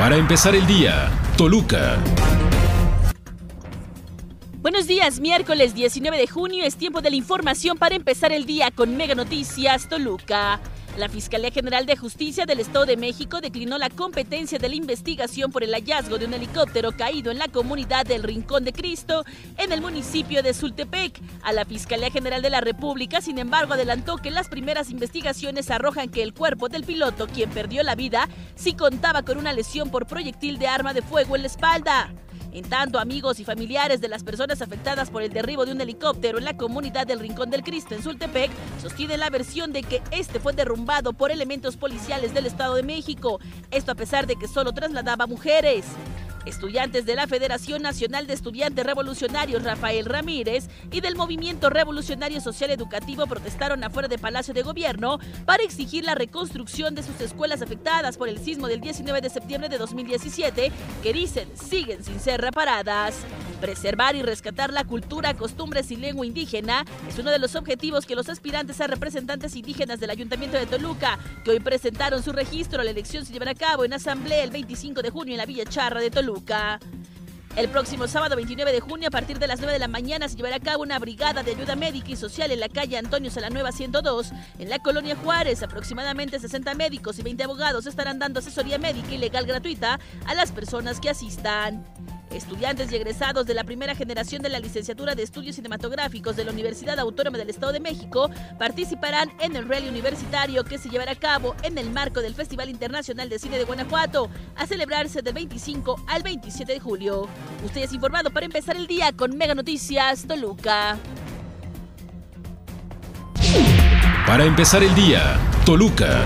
Para empezar el día, Toluca. Buenos días, miércoles 19 de junio es tiempo de la información para empezar el día con Mega Noticias Toluca. La Fiscalía General de Justicia del Estado de México declinó la competencia de la investigación por el hallazgo de un helicóptero caído en la comunidad del Rincón de Cristo en el municipio de Sultepec. A la Fiscalía General de la República, sin embargo, adelantó que las primeras investigaciones arrojan que el cuerpo del piloto, quien perdió la vida, sí contaba con una lesión por proyectil de arma de fuego en la espalda. En tanto, amigos y familiares de las personas afectadas por el derribo de un helicóptero en la comunidad del Rincón del Cristo en Sultepec sostienen la versión de que este fue derrumbado por elementos policiales del Estado de México. Esto a pesar de que solo trasladaba mujeres. Estudiantes de la Federación Nacional de Estudiantes Revolucionarios Rafael Ramírez y del Movimiento Revolucionario Social Educativo protestaron afuera de Palacio de Gobierno para exigir la reconstrucción de sus escuelas afectadas por el sismo del 19 de septiembre de 2017, que dicen siguen sin ser reparadas. Preservar y rescatar la cultura, costumbres y lengua indígena es uno de los objetivos que los aspirantes a representantes indígenas del Ayuntamiento de Toluca, que hoy presentaron su registro a la elección, se llevará a cabo en asamblea el 25 de junio en la Villa Charra de El próximo sábado 29 de junio a partir de las 9 de la mañana se llevará a cabo una brigada de ayuda médica y social en la calle Antonio Salanueva 102 en la colonia Juárez. Aproximadamente 60 médicos y 20 abogados estarán dando asesoría médica y legal gratuita a las personas que asistan. Estudiantes y egresados de la primera generación de la licenciatura de estudios cinematográficos de la Universidad Autónoma del Estado de México participarán en el rally universitario que se llevará a cabo en el marco del Festival Internacional de Cine de Guanajuato, a celebrarse del 25 al 27 de julio. Usted es informado para empezar el día con Mega Noticias Toluca. Para empezar el día, Toluca.